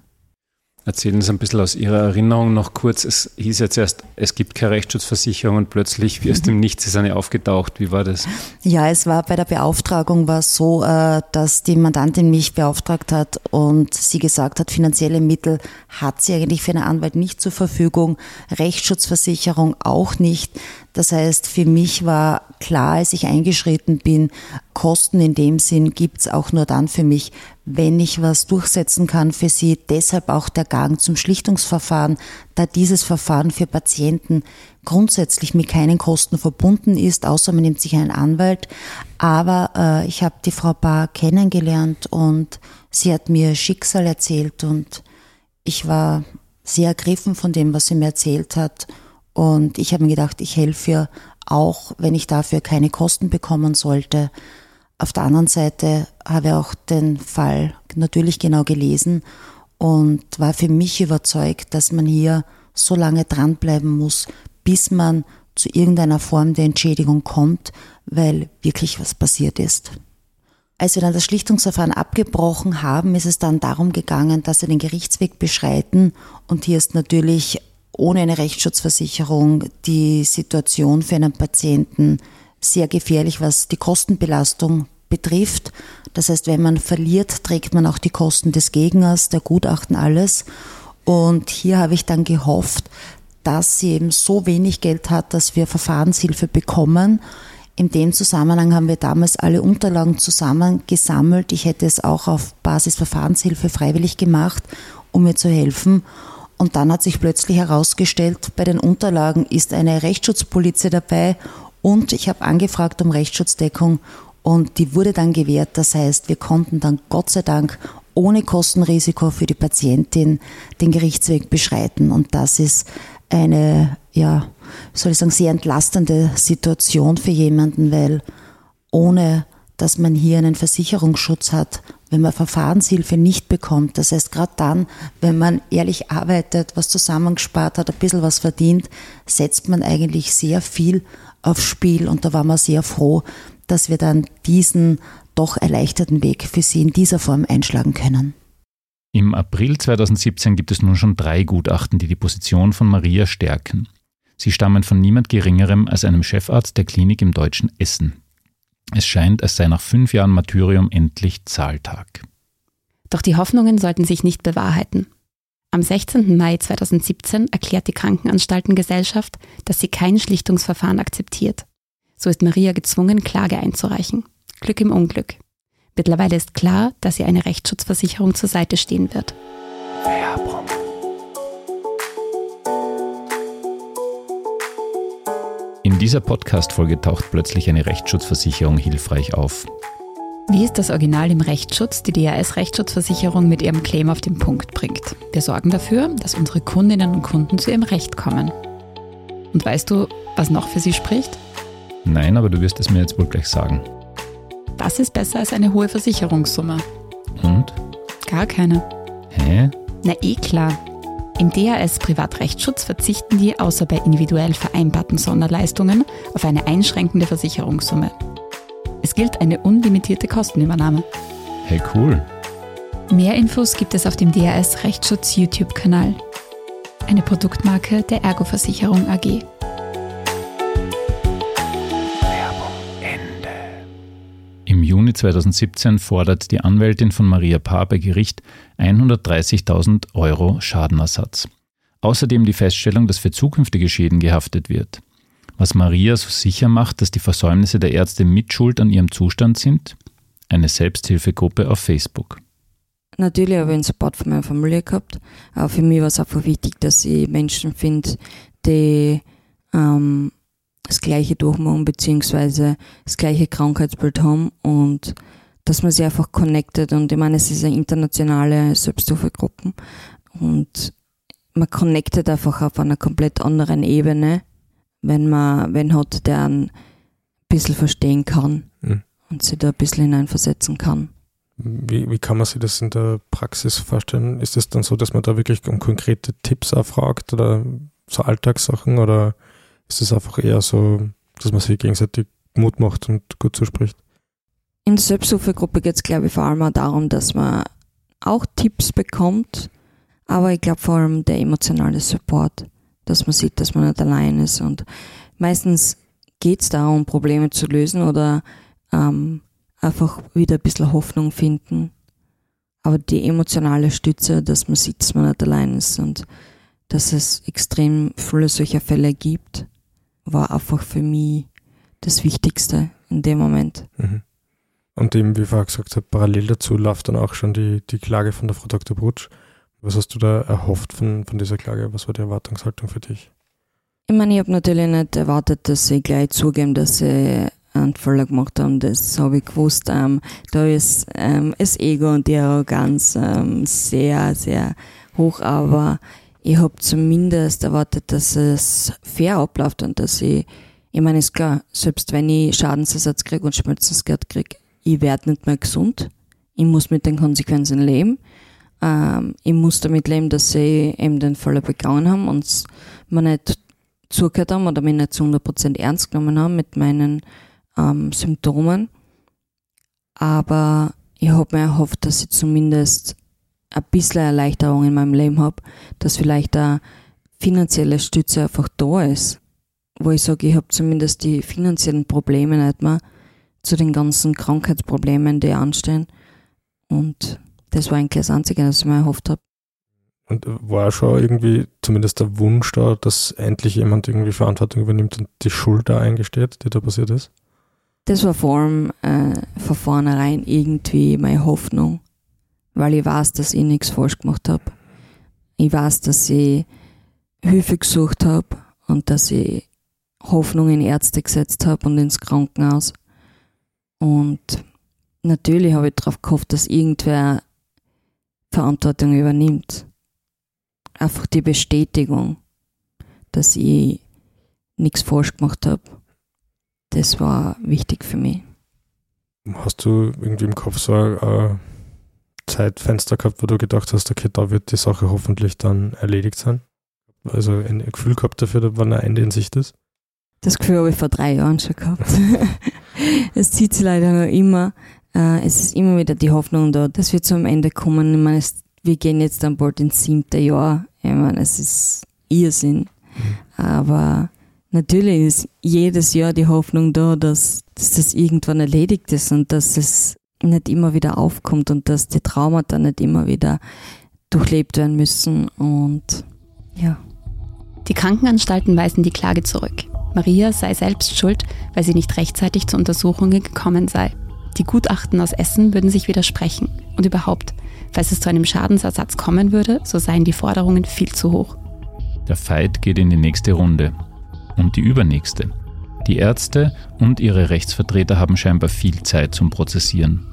Erzählen Sie ein bisschen aus Ihrer Erinnerung noch kurz. Es hieß jetzt erst, es gibt keine Rechtsschutzversicherung und plötzlich wie aus dem Nichts ist eine aufgetaucht. Wie war das? Ja, es war bei der Beauftragung war es so, äh, dass die Mandantin mich beauftragt hat und sie gesagt hat, finanzielle Mittel hat sie eigentlich für einen Anwalt nicht zur Verfügung, Rechtsschutzversicherung auch nicht. Das heißt, für mich war klar, als ich eingeschritten bin, Kosten in dem Sinn gibt's auch nur dann für mich, wenn ich was durchsetzen kann für sie. Deshalb auch der Gang zum Schlichtungsverfahren, da dieses Verfahren für Patienten grundsätzlich mit keinen Kosten verbunden ist, außer man nimmt sich einen Anwalt. Aber äh, ich habe die Frau Bar kennengelernt und sie hat mir Schicksal erzählt und ich war sehr ergriffen von dem, was sie mir erzählt hat und ich habe mir gedacht, ich helfe ihr auch, wenn ich dafür keine Kosten bekommen sollte. Auf der anderen Seite habe ich auch den Fall natürlich genau gelesen und war für mich überzeugt, dass man hier so lange dranbleiben muss, bis man zu irgendeiner Form der Entschädigung kommt, weil wirklich was passiert ist. Als wir dann das Schlichtungsverfahren abgebrochen haben, ist es dann darum gegangen, dass wir den Gerichtsweg beschreiten. Und hier ist natürlich ohne eine Rechtsschutzversicherung die Situation für einen Patienten sehr gefährlich, was die Kostenbelastung betrifft. Das heißt, wenn man verliert, trägt man auch die Kosten des Gegners, der Gutachten, alles. Und hier habe ich dann gehofft, dass sie eben so wenig Geld hat, dass wir Verfahrenshilfe bekommen. In dem Zusammenhang haben wir damals alle Unterlagen zusammengesammelt. Ich hätte es auch auf Basis Verfahrenshilfe freiwillig gemacht, um mir zu helfen. Und dann hat sich plötzlich herausgestellt, bei den Unterlagen ist eine Rechtsschutzpolizei dabei und ich habe angefragt um Rechtsschutzdeckung und die wurde dann gewährt. Das heißt, wir konnten dann Gott sei Dank ohne Kostenrisiko für die Patientin den Gerichtsweg beschreiten. Und das ist eine, ja, soll ich sagen, sehr entlastende Situation für jemanden, weil ohne dass man hier einen Versicherungsschutz hat, wenn man Verfahrenshilfe nicht bekommt. Das heißt, gerade dann, wenn man ehrlich arbeitet, was zusammengespart hat, ein bisschen was verdient, setzt man eigentlich sehr viel aufs Spiel. Und da waren wir sehr froh, dass wir dann diesen doch erleichterten Weg für Sie in dieser Form einschlagen können. Im April 2017 gibt es nun schon drei Gutachten, die die Position von Maria stärken. Sie stammen von niemand Geringerem als einem Chefarzt der Klinik im deutschen Essen. Es scheint, es sei nach fünf Jahren Martyrium endlich Zahltag. Doch die Hoffnungen sollten sich nicht bewahrheiten. Am 16. Mai 2017 erklärt die Krankenanstaltengesellschaft, dass sie kein Schlichtungsverfahren akzeptiert. So ist Maria gezwungen, Klage einzureichen. Glück im Unglück. Mittlerweile ist klar, dass ihr eine Rechtsschutzversicherung zur Seite stehen wird. Werbung. In dieser Podcast-Folge taucht plötzlich eine Rechtsschutzversicherung hilfreich auf. Wie ist das Original im Rechtsschutz die DRS-Rechtsschutzversicherung mit ihrem Claim auf den Punkt bringt? Wir sorgen dafür, dass unsere Kundinnen und Kunden zu ihrem Recht kommen. Und weißt du, was noch für sie spricht? Nein, aber du wirst es mir jetzt wohl gleich sagen. Das ist besser als eine hohe Versicherungssumme. Und? Gar keine. Hä? Na eh klar. Im DAS Privatrechtsschutz verzichten die außer bei individuell vereinbarten Sonderleistungen auf eine einschränkende Versicherungssumme. Es gilt eine unlimitierte Kostenübernahme. Hey cool. Mehr Infos gibt es auf dem DAS Rechtsschutz YouTube-Kanal. Eine Produktmarke der Ergo-Versicherung AG. Im Juni Juni 2017 fordert die Anwältin von Maria Paar bei Gericht 130.000 Euro Schadenersatz. Außerdem die Feststellung, dass für zukünftige Schäden gehaftet wird. Was Maria so sicher macht, dass die Versäumnisse der Ärzte mitschuld an ihrem Zustand sind? Eine Selbsthilfegruppe auf Facebook. Natürlich habe ich einen Support von meiner Familie gehabt, aber für mich war es einfach wichtig, dass ich Menschen finde, die ähm, das Gleiche durchmachen, beziehungsweise das gleiche Krankheitsbild haben und dass man sich einfach connectet. Und ich meine, es ist eine internationale Selbsthilfegruppe und man connectet einfach auf einer komplett anderen Ebene, wenn man wenn hat, der einen ein bisschen verstehen kann mhm. und sich da ein bisschen hineinversetzen kann. Wie, wie kann man sich das in der Praxis vorstellen? Ist es dann so, dass man da wirklich um konkrete Tipps erfragt oder so Alltagssachen oder ist es einfach eher so, dass man sich gegenseitig Mut macht und gut zuspricht? In der Selbsthilfegruppe geht es, glaube ich, vor allem auch darum, dass man auch Tipps bekommt, aber ich glaube vor allem der emotionale Support, dass man sieht, dass man nicht allein ist und meistens geht es darum, Probleme zu lösen oder ähm, einfach wieder ein bisschen Hoffnung finden. Aber die emotionale Stütze, dass man sieht, dass man nicht allein ist und dass es extrem viele solcher Fälle gibt, war einfach für mich das Wichtigste in dem Moment. Mhm. Und eben, wie ich vorher gesagt habe, parallel dazu läuft dann auch schon die, die Klage von der Frau Dr. Brutsch. Was hast du da erhofft von, von dieser Klage? Was war die Erwartungshaltung für dich? Ich meine, ich habe natürlich nicht erwartet, dass sie gleich zugeben, dass sie einen Fehler gemacht haben. Das habe ich gewusst. Ähm, da ist ähm, das Ego und die Arroganz ähm, sehr, sehr hoch, aber ich habe zumindest erwartet, dass es fair abläuft und dass ich, ich meine, ist klar, selbst wenn ich Schadensersatz kriege und Schmerzensgeld kriege, ich werde nicht mehr gesund. Ich muss mit den Konsequenzen leben. Ähm, ich muss damit leben, dass sie eben den Fehler begangen haben und mir nicht zugehört haben oder mich nicht zu 100% ernst genommen haben mit meinen ähm, Symptomen. Aber ich habe mir erhofft, dass ich zumindest ein bisschen Erleichterung in meinem Leben habe, dass vielleicht eine finanzielle Stütze einfach da ist, wo ich sage, ich habe zumindest die finanziellen Probleme nicht mehr zu den ganzen Krankheitsproblemen, die anstehen. Und das war eigentlich das Einzige, was ich mir erhofft habe. Und war schon irgendwie zumindest der Wunsch da, dass endlich jemand irgendwie Verantwortung übernimmt und die Schuld da eingesteht, die da passiert ist? Das war vor allem äh, von vornherein irgendwie meine Hoffnung, weil ich weiß, dass ich nichts falsch gemacht habe. Ich weiß, dass ich Hilfe gesucht habe und dass ich Hoffnung in Ärzte gesetzt habe und ins Krankenhaus. Und natürlich habe ich darauf gehofft, dass irgendwer Verantwortung übernimmt. Einfach die Bestätigung, dass ich nichts falsch gemacht habe. Das war wichtig für mich. Hast du irgendwie im Kopf so ein Zeitfenster gehabt, wo du gedacht hast, okay, da wird die Sache hoffentlich dann erledigt sein? Also ein Gefühl gehabt dafür, wann ein Ende in Sicht ist? Das Gefühl habe ich vor drei Jahren schon gehabt. es zieht sich leider noch immer. Äh, es ist immer wieder die Hoffnung da, dass wir zum Ende kommen. Ich meine, es, wir gehen jetzt dann bald ins siebte Jahr. Ich meine, es ist Irrsinn. Aber natürlich ist jedes Jahr die Hoffnung da, dass, dass das irgendwann erledigt ist und dass es nicht immer wieder aufkommt und dass die Traumata nicht immer wieder durchlebt werden müssen und ja. Die Krankenanstalten weisen die Klage zurück. Maria sei selbst schuld, weil sie nicht rechtzeitig zu Untersuchungen gekommen sei. Die Gutachten aus Essen würden sich widersprechen. Und überhaupt, falls es zu einem Schadensersatz kommen würde, so seien die Forderungen viel zu hoch. Der Fight geht in die nächste Runde. Und die übernächste. Die Ärzte und ihre Rechtsvertreter haben scheinbar viel Zeit zum Prozessieren.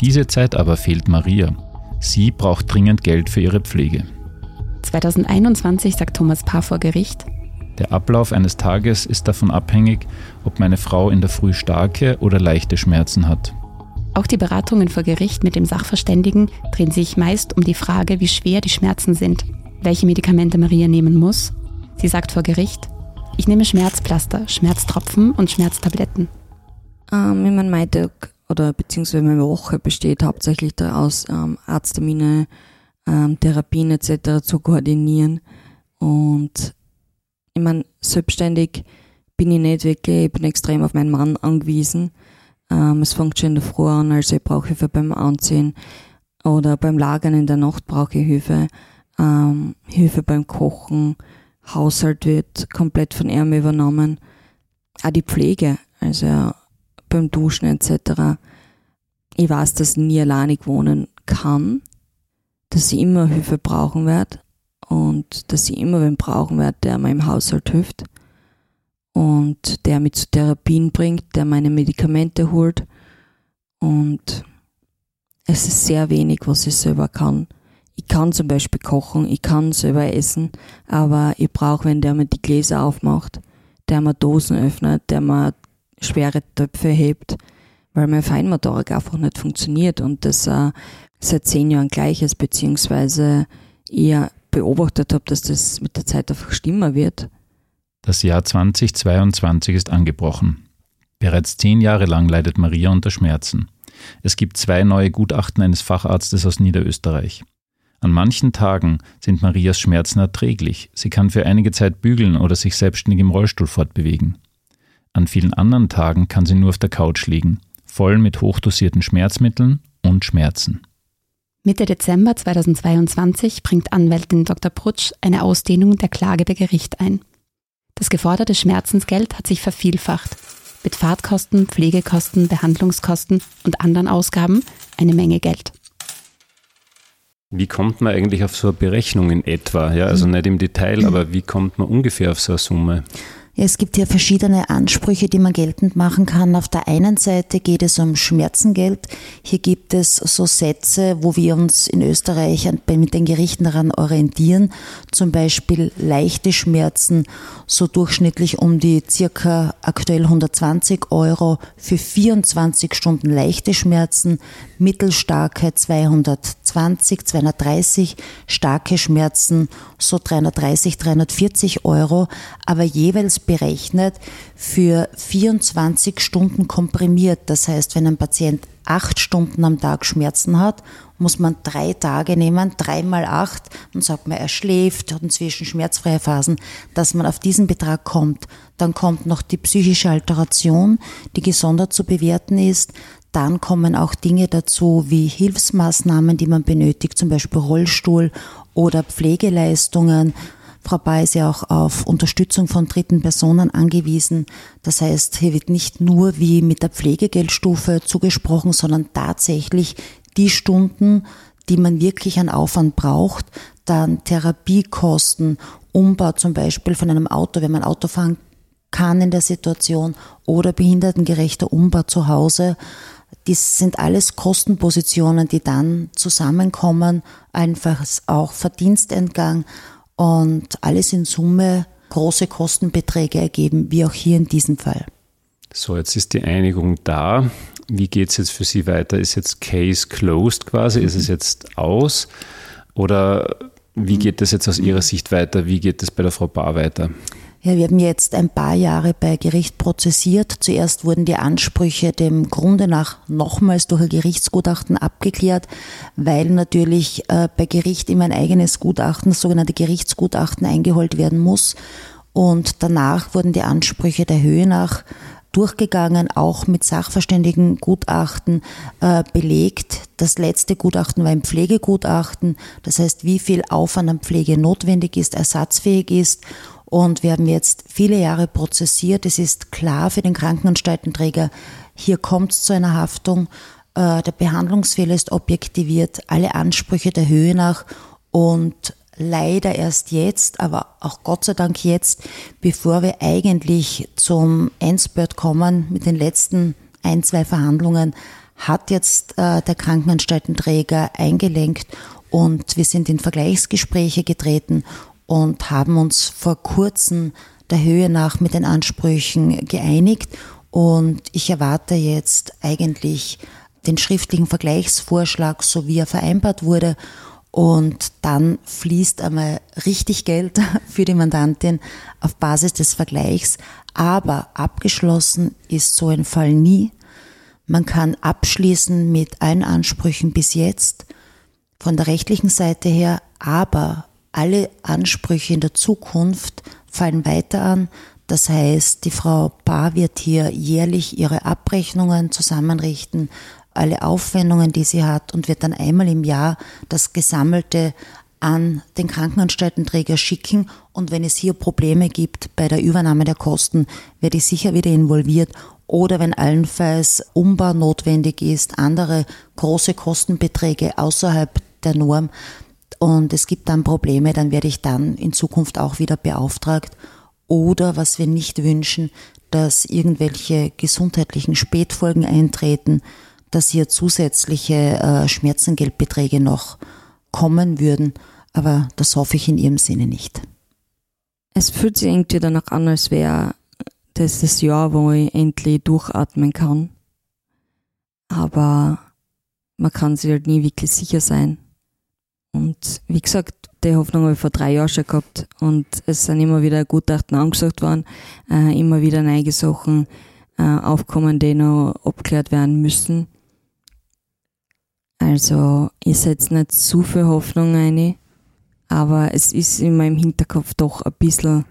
Diese Zeit aber fehlt Maria. Sie braucht dringend Geld für ihre Pflege. 2021 sagt Thomas Paar vor Gericht, der Ablauf eines Tages ist davon abhängig, ob meine Frau in der Früh starke oder leichte Schmerzen hat. Auch die Beratungen vor Gericht mit dem Sachverständigen drehen sich meist um die Frage, wie schwer die Schmerzen sind, welche Medikamente Maria nehmen muss. Sie sagt vor Gericht, ich nehme Schmerzpflaster, Schmerztropfen und Schmerztabletten. Ähm, mein Meitag oder beziehungsweise meine Woche besteht hauptsächlich daraus, ähm, Arzttermine, ähm, Therapien etc. zu koordinieren. Und ich meine, selbstständig bin ich nicht wirklich, ich bin extrem auf meinen Mann angewiesen. Ähm, es fängt schon in der Früh an, also ich brauche Hilfe beim Anziehen oder beim Lagern in der Nacht brauche ich Hilfe. Ähm, Hilfe beim Kochen, Haushalt wird komplett von ihm übernommen. Auch die Pflege, also beim Duschen etc. Ich weiß, dass ich nie alleinig wohnen kann, dass ich immer Hilfe brauchen werde und dass ich immer wen brauchen werde, der mir im Haushalt hilft und der mich zu Therapien bringt, der meine Medikamente holt und es ist sehr wenig, was ich selber kann. Ich kann zum Beispiel kochen, ich kann selber essen, aber ich brauche wenn der mir die Gläser aufmacht, der mir Dosen öffnet, der mir schwere Töpfe hebt, weil mein Feinmotorik einfach nicht funktioniert und das äh, seit zehn Jahren gleich ist, beziehungsweise eher beobachtet habe, dass das mit der Zeit einfach schlimmer wird. Das Jahr 2022 ist angebrochen. Bereits zehn Jahre lang leidet Maria unter Schmerzen. Es gibt zwei neue Gutachten eines Facharztes aus Niederösterreich. An manchen Tagen sind Marias Schmerzen erträglich. Sie kann für einige Zeit bügeln oder sich selbstständig im Rollstuhl fortbewegen. An vielen anderen Tagen kann sie nur auf der Couch liegen, voll mit hochdosierten Schmerzmitteln und Schmerzen. Mitte Dezember 2022 bringt Anwältin Dr. Prutsch eine Ausdehnung der Klage bei Gericht ein. Das geforderte Schmerzensgeld hat sich vervielfacht. Mit Fahrtkosten, Pflegekosten, Behandlungskosten und anderen Ausgaben eine Menge Geld. Wie kommt man eigentlich auf so eine Berechnung in etwa? Ja, also nicht im Detail, aber wie kommt man ungefähr auf so eine Summe? Ja, es gibt hier verschiedene Ansprüche, die man geltend machen kann. Auf der einen Seite geht es um Schmerzengeld. Hier gibt es so Sätze, wo wir uns in Österreich mit den Gerichten daran orientieren. Zum Beispiel leichte Schmerzen, so durchschnittlich um die circa aktuell 120 Euro für 24 Stunden leichte Schmerzen, mittelstarke 220, 230, starke Schmerzen so 330, 340 Euro, aber jeweils berechnet für 24 Stunden komprimiert. Das heißt, wenn ein Patient acht Stunden am Tag Schmerzen hat, muss man drei Tage nehmen, drei mal acht und sagt man, er schläft, hat inzwischen schmerzfreie Phasen, dass man auf diesen Betrag kommt. Dann kommt noch die psychische Alteration, die gesondert zu bewerten ist. Dann kommen auch Dinge dazu wie Hilfsmaßnahmen, die man benötigt, zum Beispiel Rollstuhl oder Pflegeleistungen, Frau Bay ist ja auch auf Unterstützung von dritten Personen angewiesen. Das heißt, hier wird nicht nur wie mit der Pflegegeldstufe zugesprochen, sondern tatsächlich die Stunden, die man wirklich an Aufwand braucht, dann Therapiekosten, Umbau zum Beispiel von einem Auto, wenn man Auto fahren kann in der Situation oder behindertengerechter Umbau zu Hause. Das sind alles Kostenpositionen, die dann zusammenkommen, einfach auch Verdienstentgang und alles in Summe große Kostenbeträge ergeben, wie auch hier in diesem Fall. So, jetzt ist die Einigung da. Wie geht es jetzt für Sie weiter? Ist jetzt Case closed quasi? Ist es jetzt aus? Oder wie geht es jetzt aus Ihrer Sicht weiter? Wie geht es bei der Frau Bar weiter? Ja, wir haben jetzt ein paar Jahre bei Gericht prozessiert. Zuerst wurden die Ansprüche dem Grunde nach nochmals durch ein Gerichtsgutachten abgeklärt, weil natürlich äh, bei Gericht immer ein eigenes Gutachten, das sogenannte Gerichtsgutachten, eingeholt werden muss. Und danach wurden die Ansprüche der Höhe nach durchgegangen, auch mit Sachverständigengutachten äh, belegt. Das letzte Gutachten war ein Pflegegutachten, das heißt, wie viel Aufwand an Pflege notwendig ist, ersatzfähig ist und wir haben jetzt viele Jahre prozessiert. Es ist klar für den Krankenanstaltenträger, hier kommt es zu einer Haftung. Äh, der Behandlungsfehler ist objektiviert, alle Ansprüche der Höhe nach und leider erst jetzt, aber auch Gott sei Dank jetzt, bevor wir eigentlich zum Endspurt kommen mit den letzten ein, zwei Verhandlungen, hat jetzt äh, der Krankenanstaltenträger eingelenkt und wir sind in Vergleichsgespräche getreten und haben uns vor kurzem der Höhe nach mit den Ansprüchen geeinigt. Und ich erwarte jetzt eigentlich den schriftlichen Vergleichsvorschlag, so wie er vereinbart wurde. Und dann fließt einmal richtig Geld für die Mandantin auf Basis des Vergleichs, aber abgeschlossen ist so ein Fall nie. Man kann abschließen mit allen Ansprüchen bis jetzt von der rechtlichen Seite her, aber alle Ansprüche in der Zukunft fallen weiter an. Das heißt, die Frau Bar wird hier jährlich ihre Abrechnungen zusammenrichten, alle Aufwendungen, die sie hat und wird dann einmal im Jahr das Gesammelte an den Krankenanstaltenträger schicken und wenn es hier Probleme gibt bei der Übernahme der Kosten, werde ich sicher wieder involviert oder wenn allenfalls Umbau notwendig ist, andere große Kostenbeträge außerhalb der Norm und es gibt dann Probleme, dann werde ich dann in Zukunft auch wieder beauftragt oder was wir nicht wünschen, dass irgendwelche gesundheitlichen Spätfolgen eintreten, dass hier zusätzliche äh, Schmerzengeldbeträge noch kommen würden, aber das hoffe ich in ihrem Sinne nicht. Es fühlt sich irgendwie danach an, als wäre das das Jahr, wo ich endlich durchatmen kann. Aber man kann sich halt nie wirklich sicher sein. Und wie gesagt, die Hoffnung habe ich vor drei Jahren schon gehabt. Und es sind immer wieder Gutachten angesagt worden, äh, immer wieder neue Sachen äh, aufkommen, die noch abgeklärt werden müssen. Also ich setze nicht zu viel Hoffnung ein, aber es ist in meinem Hinterkopf doch ein bisschen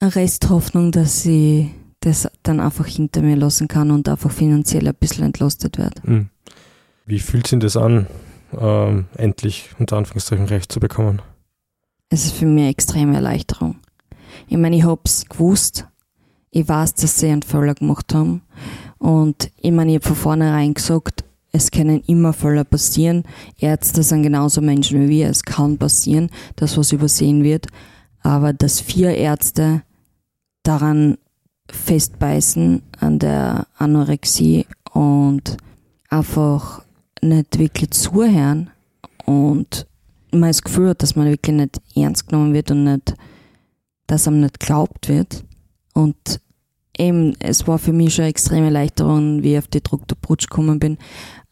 eine Resthoffnung, dass ich das dann einfach hinter mir lassen kann und einfach finanziell ein bisschen entlastet werde. Hm. Wie fühlt sich das an, ähm, endlich unter Anführungszeichen Recht zu bekommen? Es ist für mich eine extreme Erleichterung. Ich meine, ich habe es gewusst. Ich weiß, dass sie einen Fehler gemacht haben. Und ich meine, ich habe von vornherein gesagt, es können immer Fälle passieren. Ärzte sind genauso Menschen wie wir. Es kann passieren, dass was übersehen wird. Aber dass vier Ärzte daran festbeißen an der Anorexie und einfach nicht wirklich zuhören und man das Gefühl hat, dass man wirklich nicht ernst genommen wird und nicht, dass einem nicht geglaubt wird. Und eben, es war für mich schon eine extreme Erleichterung, wie ich auf die Dr. Brutsch gekommen bin,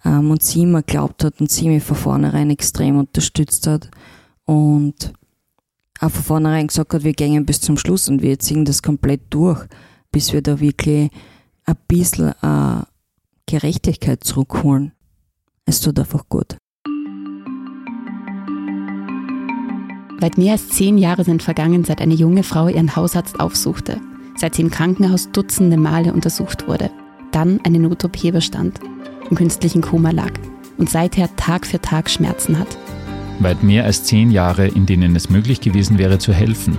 ähm, und sie mir glaubt hat und sie mich von vornherein extrem unterstützt hat und auch von vornherein gesagt hat, wir gehen bis zum Schluss und wir ziehen das komplett durch, bis wir da wirklich ein bisschen äh, Gerechtigkeit zurückholen. Es tut einfach gut. Weit mehr als zehn Jahre sind vergangen, seit eine junge Frau ihren Hausarzt aufsuchte, seit sie im Krankenhaus dutzende Male untersucht wurde, dann eine Not-OP bestand im künstlichen Koma lag und seither Tag für Tag Schmerzen hat. Weit mehr als zehn Jahre, in denen es möglich gewesen wäre zu helfen.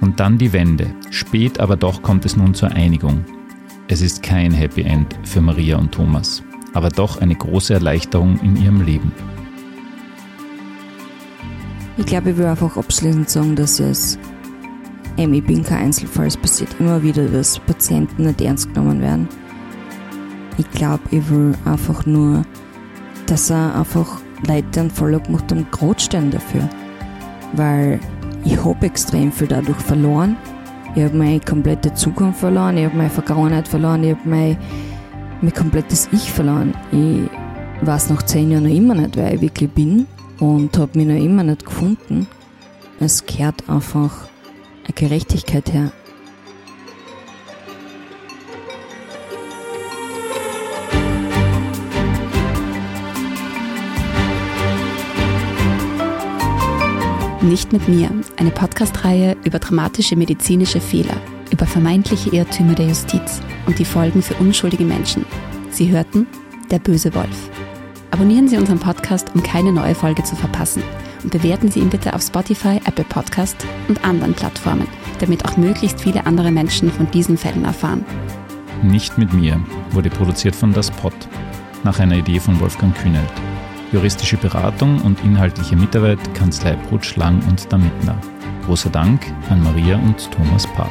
Und dann die Wende. Spät, aber doch kommt es nun zur Einigung. Es ist kein Happy End für Maria und Thomas, aber doch eine große Erleichterung in ihrem Leben. Ich glaube, ich will einfach abschließend sagen, dass es, ähm, ich bin kein Einzelfall, es passiert immer wieder, dass Patienten nicht ernst genommen werden. Ich glaube, ich will einfach nur, dass er einfach Leute einen Follow gemacht haben, gerade stehen dafür. Weil ich habe extrem viel dadurch verloren. Ich habe meine komplette Zukunft verloren, ich habe meine Vergangenheit verloren, ich habe mein, mein komplettes Ich verloren. Ich weiß nach zehn Jahren noch immer nicht, wer ich wirklich bin und habe mich noch immer nicht gefunden. Es kehrt einfach eine Gerechtigkeit her. Nicht mit mir, eine Podcast-Reihe über dramatische medizinische Fehler, über vermeintliche Irrtümer der Justiz und die Folgen für unschuldige Menschen. Sie hörten Der böse Wolf. Abonnieren Sie unseren Podcast, um keine neue Folge zu verpassen. Und bewerten Sie ihn bitte auf Spotify, Apple Podcast und anderen Plattformen, damit auch möglichst viele andere Menschen von diesen Fällen erfahren. Nicht mit mir wurde produziert von Das Pod, nach einer Idee von Wolfgang Kühnelt. Juristische Beratung und inhaltliche Mitarbeit Kanzlei Brutsch Lang und Damitner. Großer Dank an Maria und Thomas Paar.